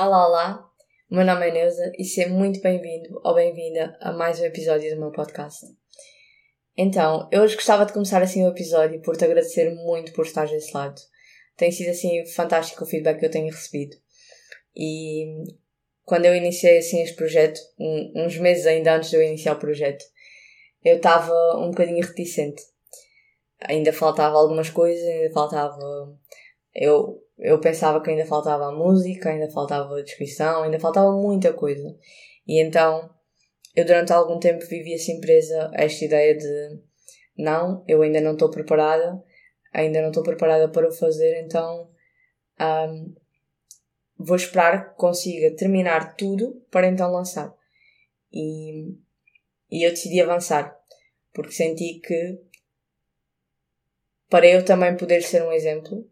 Olá, olá, o meu nome é Neuza e seja muito bem-vindo ou bem-vinda a mais um episódio do meu podcast. Então, eu hoje gostava de começar assim o episódio por te agradecer muito por estar desse lado. Tem sido assim fantástico o feedback que eu tenho recebido. E quando eu iniciei assim este projeto, um, uns meses ainda antes de eu iniciar o projeto, eu estava um bocadinho reticente. Ainda faltava algumas coisas, ainda faltava. Eu, eu pensava que ainda faltava música, ainda faltava descrição, ainda faltava muita coisa. E então, eu durante algum tempo vivi assim presa a esta ideia de não, eu ainda não estou preparada, ainda não estou preparada para o fazer, então um, vou esperar que consiga terminar tudo para então lançar. E, e eu decidi avançar porque senti que para eu também poder ser um exemplo,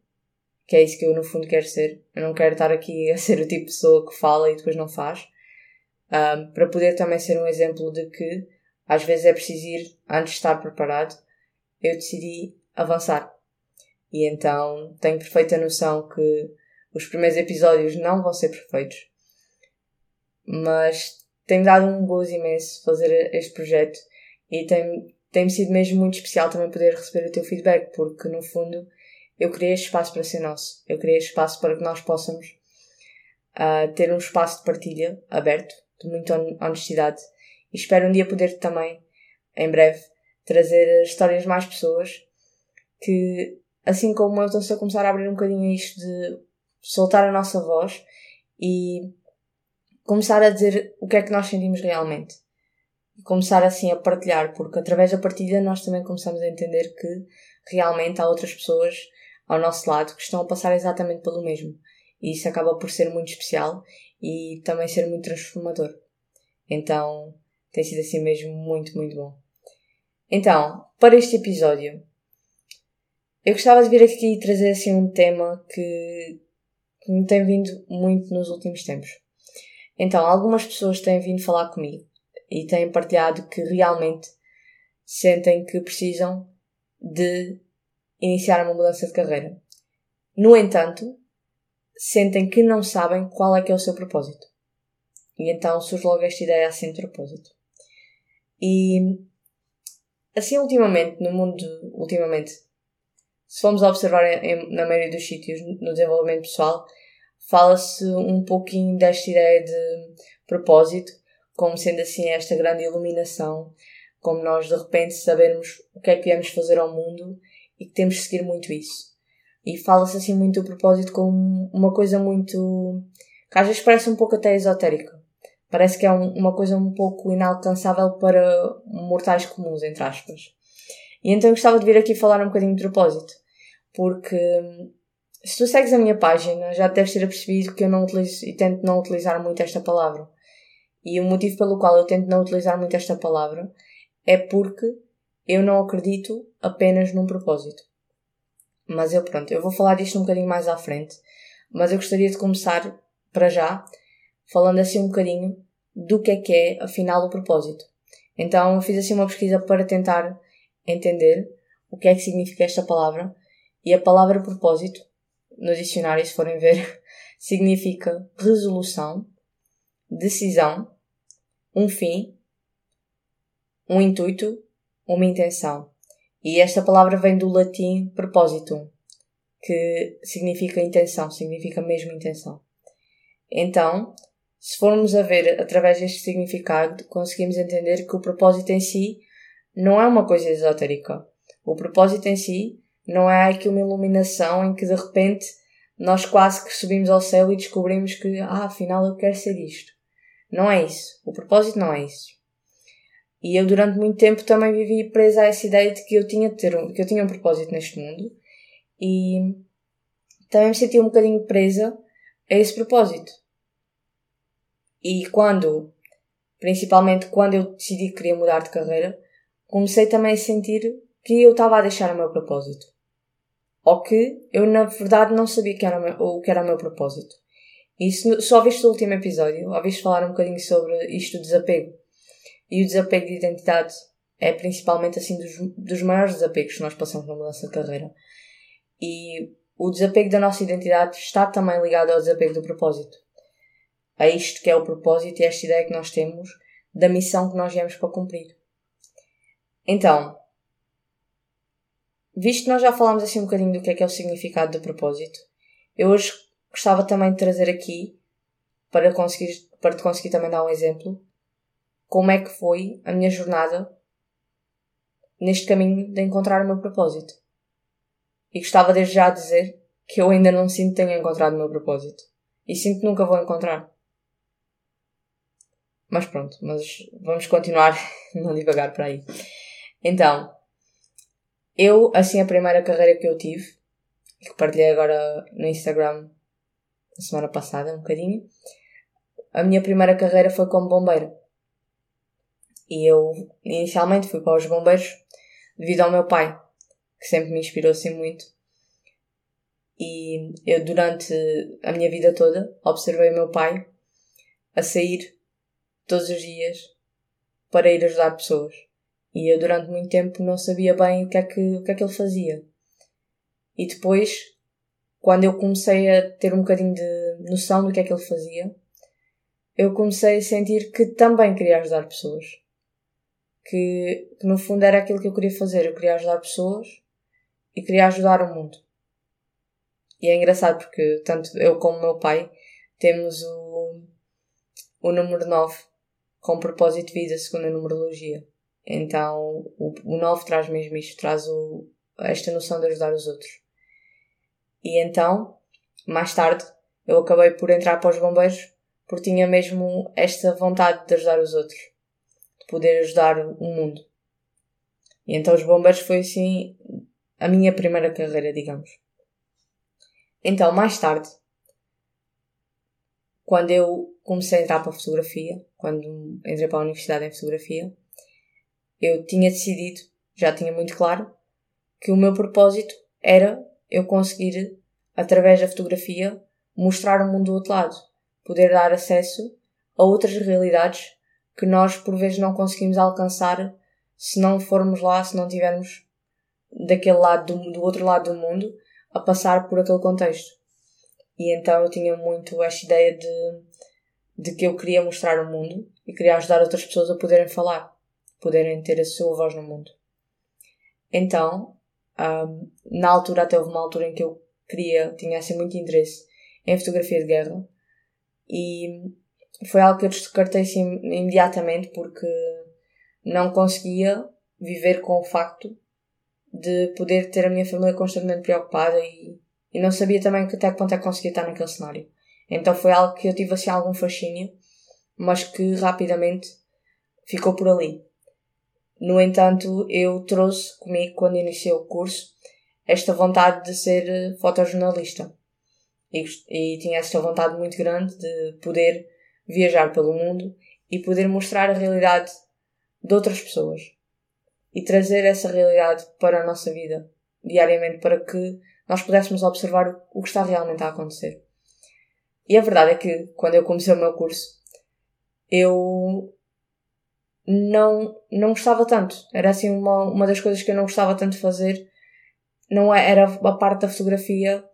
que é isso que eu no fundo quero ser, eu não quero estar aqui a ser o tipo de pessoa que fala e depois não faz, um, para poder também ser um exemplo de que às vezes é preciso ir antes de estar preparado, eu decidi avançar. E então tenho perfeita noção que os primeiros episódios não vão ser perfeitos, mas tem-me dado um gozo imenso fazer este projeto e tem tem sido mesmo muito especial também poder receber o teu feedback, porque no fundo eu criei este espaço para ser nosso. Eu criei este espaço para que nós possamos uh, ter um espaço de partilha aberto, de muita honestidade. E espero um dia poder também, em breve, trazer histórias de mais pessoas que, assim como eu, estão a começar a abrir um bocadinho isto de soltar a nossa voz e começar a dizer o que é que nós sentimos realmente e começar assim a partilhar, porque através da partilha nós também começamos a entender que realmente há outras pessoas ao nosso lado que estão a passar exatamente pelo mesmo. E isso acaba por ser muito especial e também ser muito transformador. Então, tem sido assim mesmo muito, muito bom. Então, para este episódio, eu gostava de vir aqui e trazer assim um tema que, que me tem vindo muito nos últimos tempos. Então, algumas pessoas têm vindo falar comigo e têm partilhado que realmente sentem que precisam de iniciar uma mudança de carreira. No entanto, sentem que não sabem qual é que é o seu propósito. E então surge logo esta ideia assim de propósito. E assim ultimamente, no mundo, ultimamente, se formos observar em, na maioria dos sítios no desenvolvimento pessoal, fala-se um pouquinho desta ideia de propósito como sendo assim esta grande iluminação, como nós de repente sabermos o que é que viemos fazer ao mundo e que temos de seguir muito isso. E fala-se assim muito o propósito como uma coisa muito. que às vezes parece um pouco até esotérica. Parece que é um, uma coisa um pouco inalcançável para mortais comuns, entre aspas. E então gostava de vir aqui falar um bocadinho de propósito. Porque se tu segues a minha página, já deves ter percebido que eu não utilizo e tento não utilizar muito esta palavra. E o motivo pelo qual eu tento não utilizar muito esta palavra é porque eu não acredito apenas num propósito. Mas eu, pronto, eu vou falar disto um bocadinho mais à frente. Mas eu gostaria de começar, para já, falando assim um bocadinho do que é que é, afinal, o propósito. Então, eu fiz assim uma pesquisa para tentar entender o que é que significa esta palavra. E a palavra propósito, no dicionário, se forem ver, significa resolução, decisão, um fim, um intuito, uma intenção. E esta palavra vem do latim propósito, que significa intenção, significa mesmo intenção. Então, se formos a ver através deste significado, conseguimos entender que o propósito em si não é uma coisa esotérica. O propósito em si não é aqui uma iluminação em que de repente nós quase que subimos ao céu e descobrimos que, ah, afinal eu quero ser isto. Não é isso. O propósito não é isso. E eu durante muito tempo também vivi presa a essa ideia de que eu tinha de ter um, que eu tinha um propósito neste mundo e também me sentia um bocadinho presa a esse propósito. E quando, principalmente quando eu decidi que queria mudar de carreira, comecei também a sentir que eu estava a deixar o meu propósito. Ou que eu na verdade não sabia que era o, meu, o que era o meu propósito. E só viste o último episódio, ouviste falar um bocadinho sobre isto do desapego. E o desapego de identidade é principalmente assim dos, dos maiores desapegos que nós passamos na mudança de carreira. E o desapego da nossa identidade está também ligado ao desapego do propósito. a isto que é o propósito e esta ideia que nós temos da missão que nós viemos para cumprir. Então, visto que nós já falámos assim um bocadinho do que é que é o significado do propósito, eu hoje gostava também de trazer aqui, para, conseguir, para te conseguir também dar um exemplo, como é que foi a minha jornada neste caminho de encontrar o meu propósito. E gostava desde já dizer que eu ainda não sinto que tenha encontrado o meu propósito. E sinto que nunca vou encontrar. Mas pronto, mas vamos continuar, não devagar para aí. Então, eu, assim, a primeira carreira que eu tive, que partilhei agora no Instagram na semana passada, um bocadinho, a minha primeira carreira foi como bombeiro. E eu, inicialmente, fui para os bombeiros devido ao meu pai, que sempre me inspirou assim muito. E eu, durante a minha vida toda, observei o meu pai a sair todos os dias para ir ajudar pessoas. E eu, durante muito tempo, não sabia bem o que é que, o que, é que ele fazia. E depois, quando eu comecei a ter um bocadinho de noção do que é que ele fazia, eu comecei a sentir que também queria ajudar pessoas. Que, que no fundo era aquilo que eu queria fazer. Eu queria ajudar pessoas e queria ajudar o mundo. E é engraçado porque tanto eu como meu pai temos o, o número 9 com propósito de vida segundo a numerologia. Então o, o 9 traz mesmo isto, traz o, esta noção de ajudar os outros. E então, mais tarde, eu acabei por entrar para os bombeiros porque tinha mesmo esta vontade de ajudar os outros, poder ajudar o mundo. E então os bombeiros foi assim a minha primeira carreira, digamos. Então, mais tarde, quando eu comecei a entrar para a fotografia, quando entrei para a universidade em fotografia, eu tinha decidido, já tinha muito claro, que o meu propósito era eu conseguir, através da fotografia, mostrar o mundo do outro lado, poder dar acesso a outras realidades que nós por vezes não conseguimos alcançar se não formos lá, se não tivermos daquele lado do, do outro lado do mundo a passar por aquele contexto. E então eu tinha muito esta ideia de, de que eu queria mostrar o mundo e queria ajudar outras pessoas a poderem falar, poderem ter a sua voz no mundo. Então, um, na altura, até houve uma altura em que eu queria, tinha assim muito interesse em fotografia de guerra e foi algo que eu descartei assim, imediatamente porque não conseguia viver com o facto de poder ter a minha família constantemente preocupada e, e não sabia também até que ponto é que conseguia estar naquele cenário. Então foi algo que eu tive assim algum fascínio, mas que rapidamente ficou por ali. No entanto, eu trouxe comigo, quando iniciei o curso, esta vontade de ser eh, fotojornalista. E, e tinha esta vontade muito grande de poder viajar pelo mundo e poder mostrar a realidade de outras pessoas e trazer essa realidade para a nossa vida diariamente para que nós pudéssemos observar o que está realmente a acontecer. E a verdade é que quando eu comecei o meu curso, eu não, não gostava tanto. Era assim uma, uma das coisas que eu não gostava tanto de fazer. Não é, era a parte da fotografia,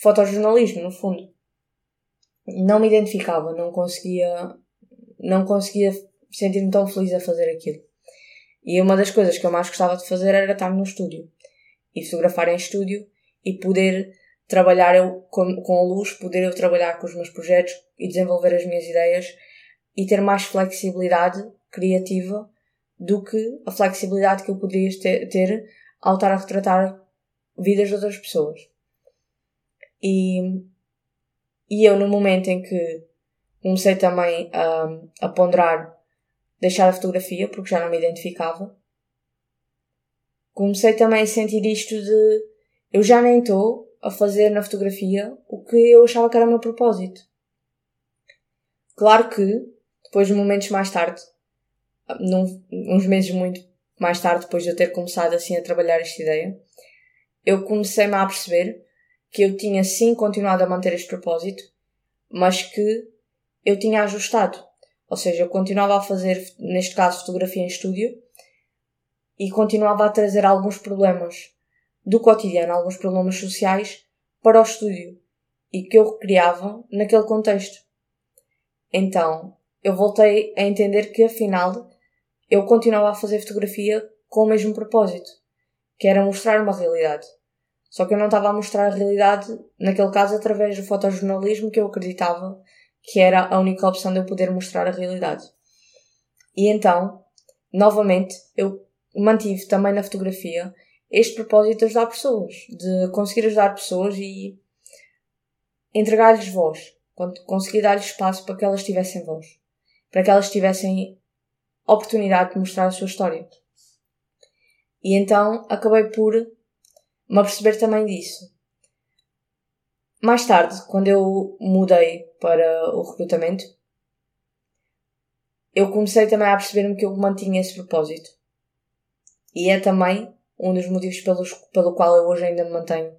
fotojornalismo, no fundo. Não me identificava, não conseguia, não conseguia sentir-me tão feliz a fazer aquilo. E uma das coisas que eu mais gostava de fazer era estar no estúdio e fotografar em estúdio e poder trabalhar eu com, com a luz, poder eu trabalhar com os meus projetos e desenvolver as minhas ideias e ter mais flexibilidade criativa do que a flexibilidade que eu poderia ter, ter ao estar a retratar vidas de outras pessoas. E, e eu, no momento em que comecei também a, a ponderar deixar a fotografia porque já não me identificava. Comecei também a sentir isto de eu já nem estou a fazer na fotografia o que eu achava que era o meu propósito. Claro que, depois de momentos mais tarde, num, uns meses muito mais tarde, depois de eu ter começado assim a trabalhar esta ideia, eu comecei-me a perceber que eu tinha sim continuado a manter este propósito, mas que eu tinha ajustado. Ou seja, eu continuava a fazer, neste caso, fotografia em estúdio e continuava a trazer alguns problemas do cotidiano, alguns problemas sociais para o estúdio e que eu recriava naquele contexto. Então, eu voltei a entender que afinal eu continuava a fazer fotografia com o mesmo propósito, que era mostrar uma realidade. Só que eu não estava a mostrar a realidade, naquele caso, através do fotojornalismo que eu acreditava que era a única opção de eu poder mostrar a realidade. E então, novamente, eu mantive também na fotografia este propósito de ajudar pessoas, de conseguir ajudar pessoas e entregar-lhes voz, conseguir dar-lhes espaço para que elas tivessem voz, para que elas tivessem oportunidade de mostrar a sua história. E então acabei por me aperceber também disso. Mais tarde, quando eu mudei para o recrutamento, eu comecei também a perceber-me que eu mantinha esse propósito. E é também um dos motivos pelos, pelo qual eu hoje ainda me mantenho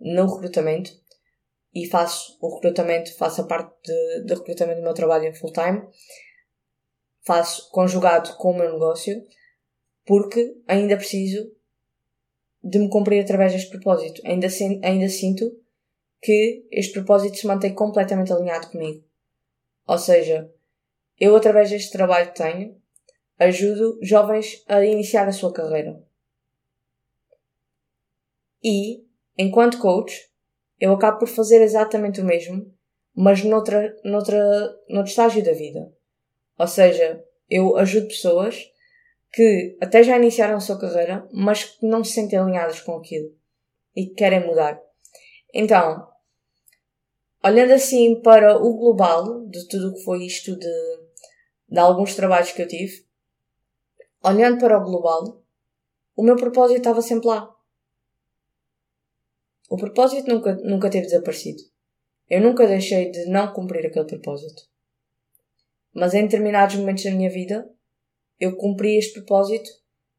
no recrutamento e faço o recrutamento, faço a parte de, de recrutamento do meu trabalho em full time, faço conjugado com o meu negócio, porque ainda preciso de me cumprir através deste propósito. Ainda, ainda sinto que este propósito se mantém completamente alinhado comigo. Ou seja, eu através deste trabalho que tenho, ajudo jovens a iniciar a sua carreira. E, enquanto coach, eu acabo por fazer exatamente o mesmo, mas noutra, noutra, noutro estágio da vida. Ou seja, eu ajudo pessoas que até já iniciaram a sua carreira, mas que não se sentem alinhadas com aquilo e que querem mudar. Então, olhando assim para o global de tudo o que foi isto de, de alguns trabalhos que eu tive, olhando para o global, o meu propósito estava sempre lá. O propósito nunca, nunca teve desaparecido. Eu nunca deixei de não cumprir aquele propósito. Mas em determinados momentos da minha vida, eu cumpri este propósito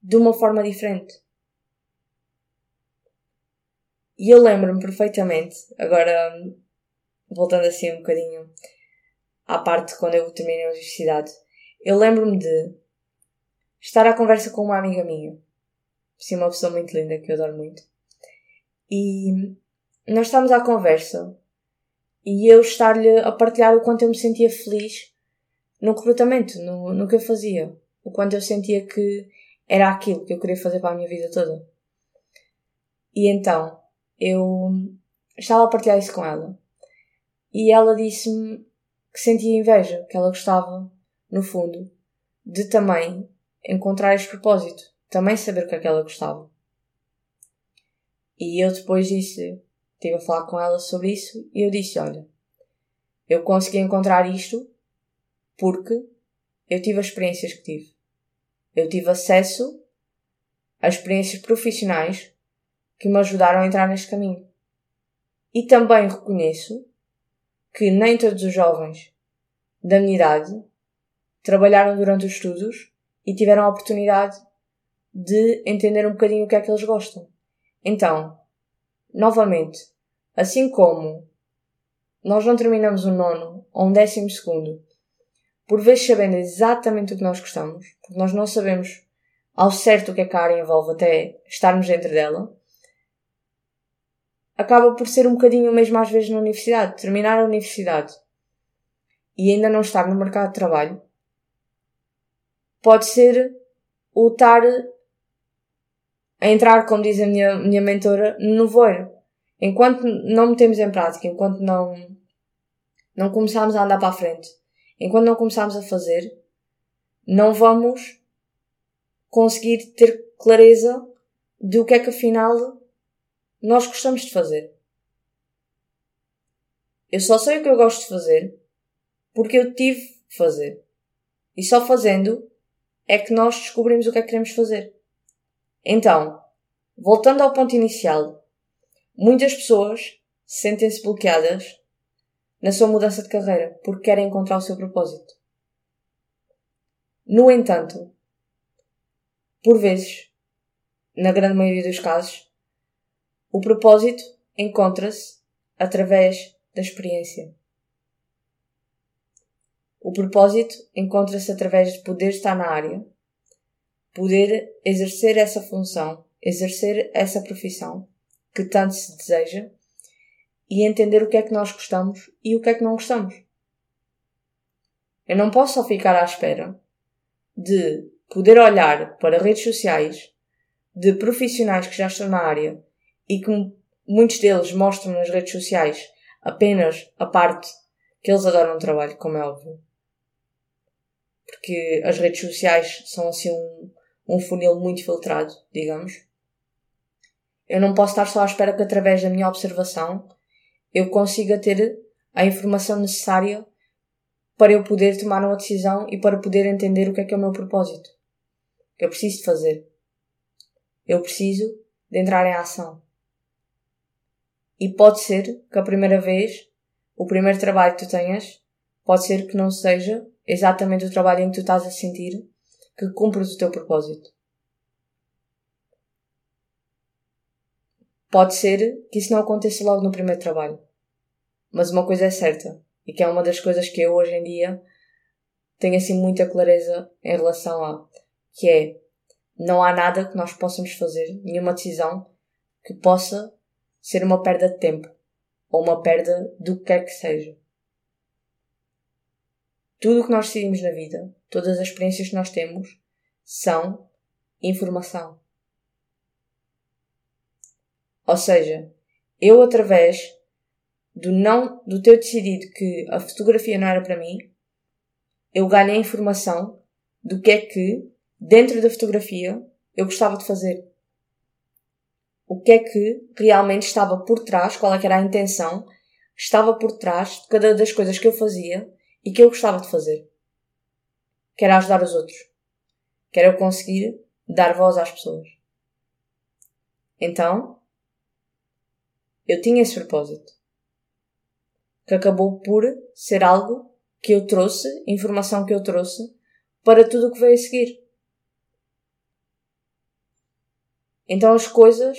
de uma forma diferente. E eu lembro-me perfeitamente, agora voltando assim um bocadinho à parte quando eu terminei a universidade, eu lembro-me de estar à conversa com uma amiga minha, sim, uma pessoa muito linda que eu adoro muito, e nós estávamos à conversa e eu estar-lhe a partilhar o quanto eu me sentia feliz no recrutamento, no, no que eu fazia o quanto eu sentia que era aquilo que eu queria fazer para a minha vida toda. E então, eu estava a partilhar isso com ela. E ela disse-me que sentia inveja, que ela gostava, no fundo, de também encontrar este propósito, também saber o que é que ela gostava. E eu depois disse, estive a falar com ela sobre isso, e eu disse, olha, eu consegui encontrar isto porque eu tive as experiências que tive. Eu tive acesso a experiências profissionais que me ajudaram a entrar neste caminho. E também reconheço que nem todos os jovens da minha idade trabalharam durante os estudos e tiveram a oportunidade de entender um bocadinho o que é que eles gostam. Então, novamente, assim como nós não terminamos um nono ou um décimo segundo por vezes sabendo exatamente o que nós gostamos, porque nós não sabemos ao certo o que é que a área envolve até estarmos dentro dela, acaba por ser um bocadinho mesmo às vezes na universidade. Terminar a universidade e ainda não estar no mercado de trabalho pode ser o estar a entrar, como diz a minha, minha mentora, no voeiro. Enquanto não metemos em prática, enquanto não, não começamos a andar para a frente, enquanto não começarmos a fazer, não vamos conseguir ter clareza de o que é que afinal nós gostamos de fazer. Eu só sei o que eu gosto de fazer porque eu tive de fazer. E só fazendo é que nós descobrimos o que é que queremos fazer. Então, voltando ao ponto inicial, muitas pessoas sentem-se bloqueadas na sua mudança de carreira, porque querem encontrar o seu propósito. No entanto, por vezes, na grande maioria dos casos, o propósito encontra-se através da experiência. O propósito encontra-se através de poder estar na área, poder exercer essa função, exercer essa profissão que tanto se deseja e entender o que é que nós gostamos e o que é que não gostamos. Eu não posso só ficar à espera de poder olhar para redes sociais de profissionais que já estão na área e que muitos deles mostram nas redes sociais apenas a parte que eles adoram o trabalho, como é óbvio. Porque as redes sociais são assim um, um funil muito filtrado, digamos. Eu não posso estar só à espera que através da minha observação eu consiga ter a informação necessária para eu poder tomar uma decisão e para poder entender o que é que é o meu propósito. Eu preciso de fazer. Eu preciso de entrar em ação. E pode ser que a primeira vez, o primeiro trabalho que tu tenhas, pode ser que não seja exatamente o trabalho em que tu estás a sentir que cumpres o teu propósito. Pode ser que isso não aconteça logo no primeiro trabalho. Mas uma coisa é certa, e que é uma das coisas que eu hoje em dia tenho assim muita clareza em relação a, que é não há nada que nós possamos fazer, nenhuma decisão que possa ser uma perda de tempo ou uma perda do que quer que seja. Tudo o que nós decidimos na vida, todas as experiências que nós temos, são informação. Ou seja, eu através do não, do ter decidido que a fotografia não era para mim, eu ganhei informação do que é que, dentro da fotografia, eu gostava de fazer. O que é que realmente estava por trás, qual é era a intenção, estava por trás de cada das coisas que eu fazia e que eu gostava de fazer. Que era ajudar os outros. Que era eu conseguir dar voz às pessoas. Então, eu tinha esse propósito. Que acabou por ser algo que eu trouxe, informação que eu trouxe, para tudo o que veio a seguir. Então as coisas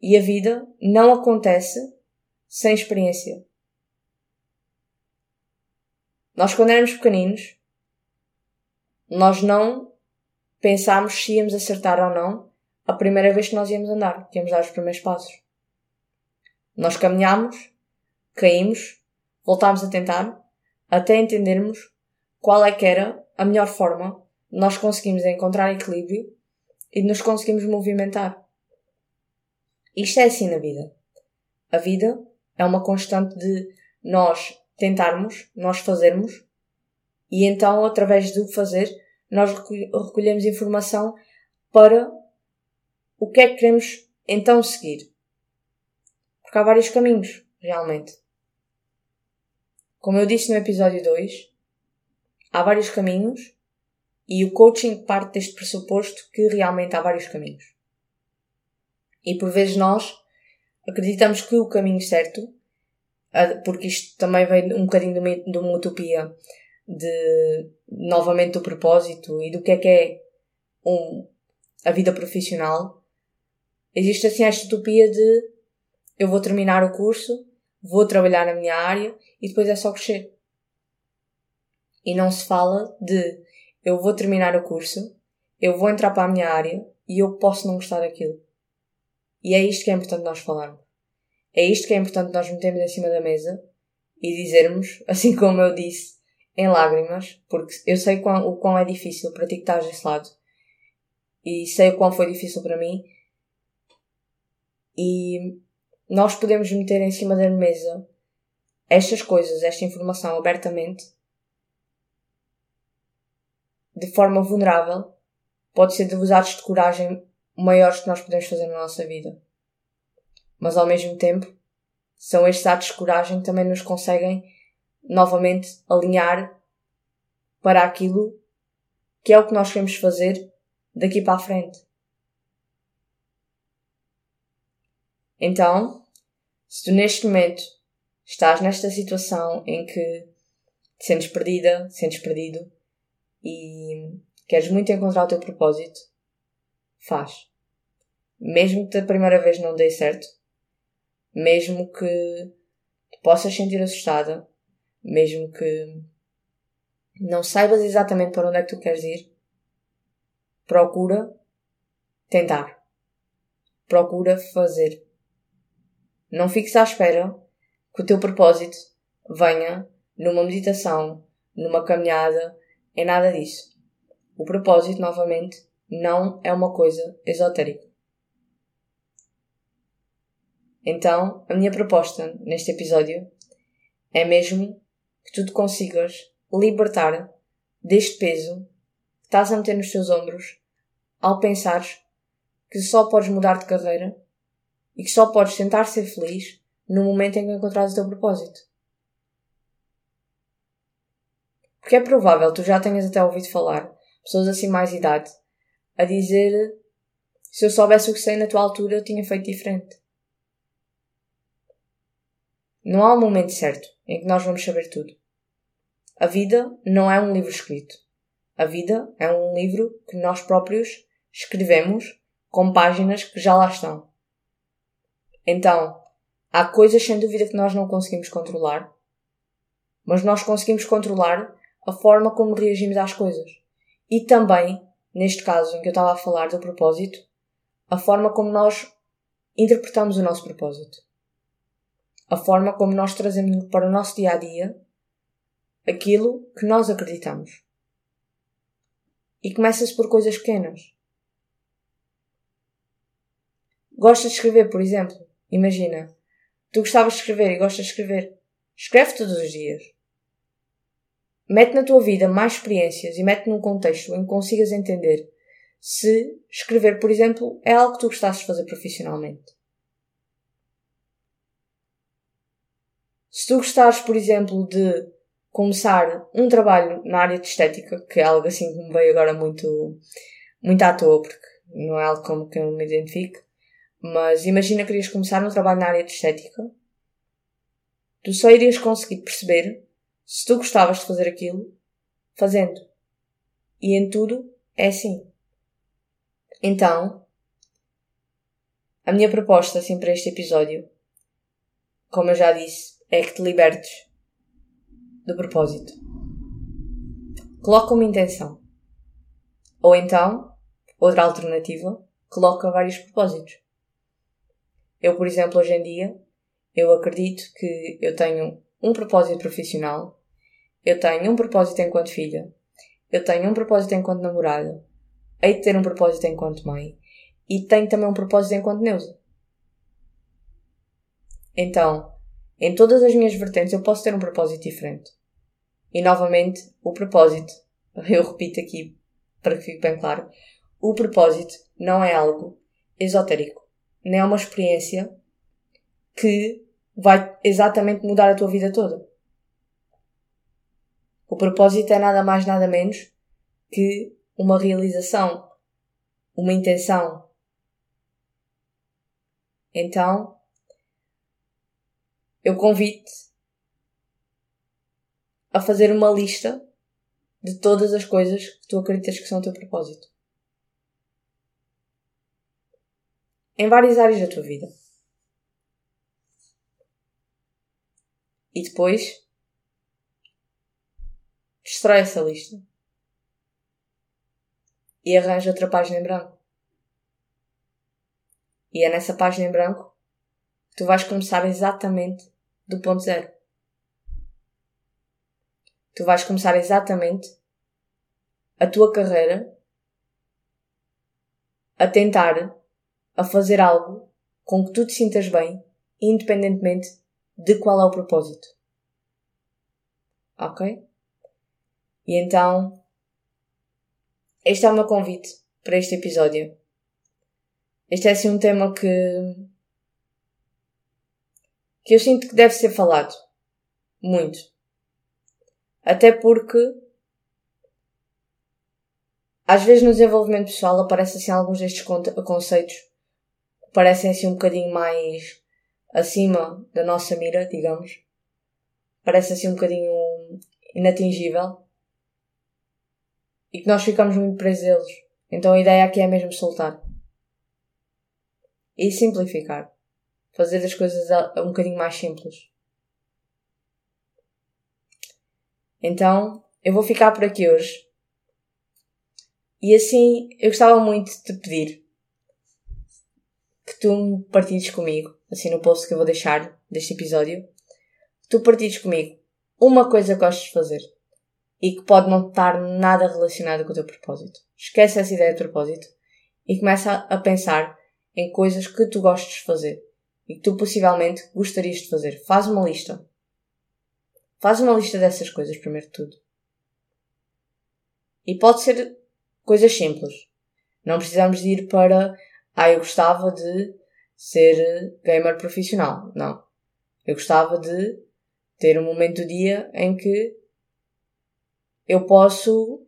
e a vida não acontece sem experiência. Nós quando éramos pequeninos, nós não pensámos se íamos acertar ou não a primeira vez que nós íamos andar, que íamos dar os primeiros passos. Nós caminhámos, caímos, voltámos a tentar, até entendermos qual é que era a melhor forma de nós conseguimos encontrar equilíbrio e de nos conseguimos movimentar. Isto é assim na vida. A vida é uma constante de nós tentarmos, nós fazermos, e então, através do fazer, nós recolhemos informação para o que é que queremos então seguir. Porque há vários caminhos, realmente. Como eu disse no episódio 2, há vários caminhos e o coaching parte deste pressuposto que realmente há vários caminhos. E por vezes nós acreditamos que o caminho certo, porque isto também vem um bocadinho de uma, utopia de novamente do propósito e do que é que é um, a vida profissional, existe assim esta utopia de eu vou terminar o curso, vou trabalhar na minha área e depois é só crescer. E não se fala de eu vou terminar o curso, eu vou entrar para a minha área e eu posso não gostar daquilo. E é isto que é importante nós falarmos. É isto que é importante nós metermos em cima da mesa e dizermos, assim como eu disse, em lágrimas, porque eu sei o quão, o quão é difícil para ti que estás desse lado e sei o quão foi difícil para mim. E nós podemos meter em cima da mesa estas coisas, esta informação abertamente, de forma vulnerável, pode ser de usados de coragem maiores que nós podemos fazer na nossa vida. Mas ao mesmo tempo, são estes atos de coragem que também nos conseguem novamente alinhar para aquilo que é o que nós queremos fazer daqui para a frente. Então, se tu neste momento estás nesta situação em que te sentes perdida, sentes perdido e queres muito encontrar o teu propósito, faz. Mesmo que da primeira vez não dê certo, mesmo que possas sentir assustada, mesmo que não saibas exatamente para onde é que tu queres ir, procura tentar. Procura fazer. Não fiques à espera que o teu propósito venha numa meditação, numa caminhada, é nada disso. O propósito, novamente, não é uma coisa esotérica. Então, a minha proposta neste episódio é mesmo que tu te consigas libertar deste peso que estás a meter nos teus ombros ao pensares que só podes mudar de carreira e que só podes tentar ser feliz no momento em que encontrares o teu propósito. Porque é provável tu já tenhas até ouvido falar pessoas assim mais idade a dizer se eu soubesse o que sei na tua altura eu tinha feito diferente. Não há um momento certo em que nós vamos saber tudo. A vida não é um livro escrito. A vida é um livro que nós próprios escrevemos com páginas que já lá estão. Então, há coisas sem dúvida que nós não conseguimos controlar, mas nós conseguimos controlar a forma como reagimos às coisas. E também, neste caso em que eu estava a falar do propósito, a forma como nós interpretamos o nosso propósito. A forma como nós trazemos para o nosso dia a dia aquilo que nós acreditamos. E começa-se por coisas pequenas. Gostas de escrever, por exemplo? Imagina. Tu gostavas de escrever e gostas de escrever. Escreve todos os dias. Mete na tua vida mais experiências e mete num contexto em que consigas entender se escrever, por exemplo, é algo que tu gostasses de fazer profissionalmente. Se tu gostares, por exemplo, de começar um trabalho na área de estética, que é algo assim que me veio agora muito, muito à toa, porque não é algo como que eu me identifique, mas imagina que querias começar um trabalho na área de estética, tu só irias conseguir perceber se tu gostavas de fazer aquilo fazendo. E em tudo é assim. Então, a minha proposta assim para este episódio, como eu já disse, é que te libertes do propósito. Coloca uma intenção. Ou então, outra alternativa, coloca vários propósitos. Eu, por exemplo, hoje em dia, eu acredito que eu tenho um propósito profissional, eu tenho um propósito enquanto filha, eu tenho um propósito enquanto namorada, hei de ter um propósito enquanto mãe e tenho também um propósito enquanto Neuza. Então, em todas as minhas vertentes eu posso ter um propósito diferente. E novamente, o propósito, eu repito aqui para que fique bem claro, o propósito não é algo esotérico, nem é uma experiência que vai exatamente mudar a tua vida toda. O propósito é nada mais nada menos que uma realização, uma intenção. Então, eu convido-te a fazer uma lista de todas as coisas que tu acreditas que são o teu propósito. Em várias áreas da tua vida. E depois destrói essa lista e arranja outra página em branco. E é nessa página em branco tu vais começar exatamente do ponto zero. Tu vais começar exatamente a tua carreira a tentar a fazer algo com que tu te sintas bem, independentemente de qual é o propósito. Ok? E então, este é o meu convite para este episódio. Este é assim um tema que que eu sinto que deve ser falado. Muito. Até porque às vezes no desenvolvimento pessoal aparecem assim alguns destes conceitos parecem assim um bocadinho mais acima da nossa mira, digamos. Parece assim um bocadinho inatingível. E que nós ficamos muito presos eles. Então a ideia aqui é mesmo soltar. E simplificar fazer as coisas um bocadinho mais simples. Então, eu vou ficar por aqui hoje. E assim, eu gostava muito de te pedir que tu partilhes comigo, assim no post que eu vou deixar deste episódio, que tu partilhes comigo uma coisa que gostes de fazer. e que pode não estar nada relacionada com o teu propósito. Esquece essa ideia de propósito e começa a pensar em coisas que tu gostes de fazer e que tu possivelmente gostarias de fazer. Faz uma lista. Faz uma lista dessas coisas, primeiro de tudo. E pode ser coisas simples. Não precisamos de ir para, ah, eu gostava de ser gamer profissional. Não. Eu gostava de ter um momento do dia em que eu posso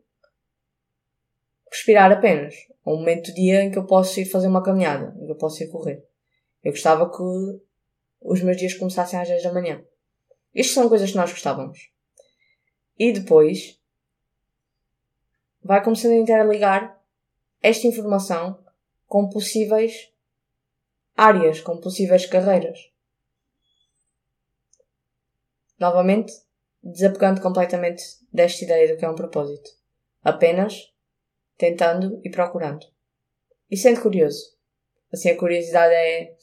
respirar apenas. Um momento do dia em que eu posso ir fazer uma caminhada, em que eu posso ir correr. Eu gostava que os meus dias começassem às 10 da manhã. Isto são coisas que nós gostávamos. E depois vai começando a interligar esta informação com possíveis áreas, com possíveis carreiras. Novamente, desapegando completamente desta ideia do que é um propósito. Apenas tentando e procurando. E sendo curioso. Assim, a curiosidade é,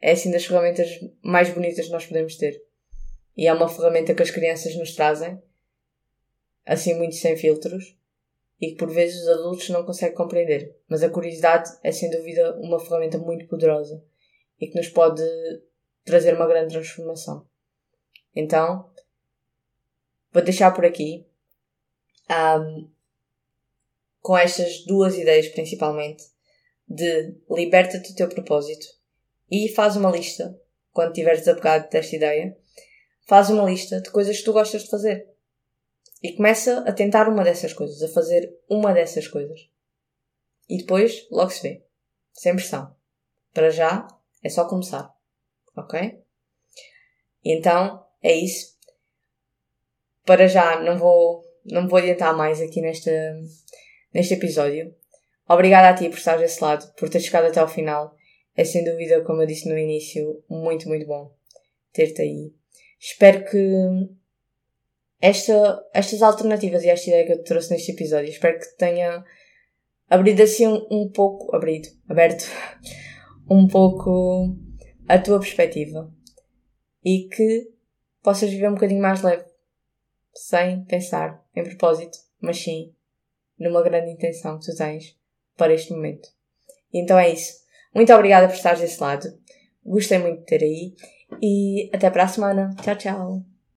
é assim das ferramentas mais bonitas que nós podemos ter. E é uma ferramenta que as crianças nos trazem, assim muito sem filtros, e que por vezes os adultos não conseguem compreender. Mas a curiosidade é sem dúvida uma ferramenta muito poderosa e que nos pode trazer uma grande transformação. Então, vou deixar por aqui um, com estas duas ideias principalmente de liberta-te do teu propósito e faz uma lista quando estiveres desapegado desta ideia faz uma lista de coisas que tu gostas de fazer e começa a tentar uma dessas coisas, a fazer uma dessas coisas. E depois logo se vê. Sem pressão. Para já é só começar. Ok? Então é isso. Para já não vou, não vou adiantar mais aqui nesta, neste episódio. Obrigada a ti por estar desse lado, por ter chegado até ao final. É sem dúvida, como eu disse no início, muito, muito bom ter-te aí. Espero que esta, estas alternativas e esta ideia que eu te trouxe neste episódio, espero que tenha abrido assim um, um pouco, abrido, aberto, um pouco a tua perspectiva e que possas viver um bocadinho mais leve, sem pensar em propósito, mas sim numa grande intenção que tu tens para este momento. Então é isso. Muito obrigada por estares desse lado. Gostei muito de ter aí e até para a semana. Tchau, tchau.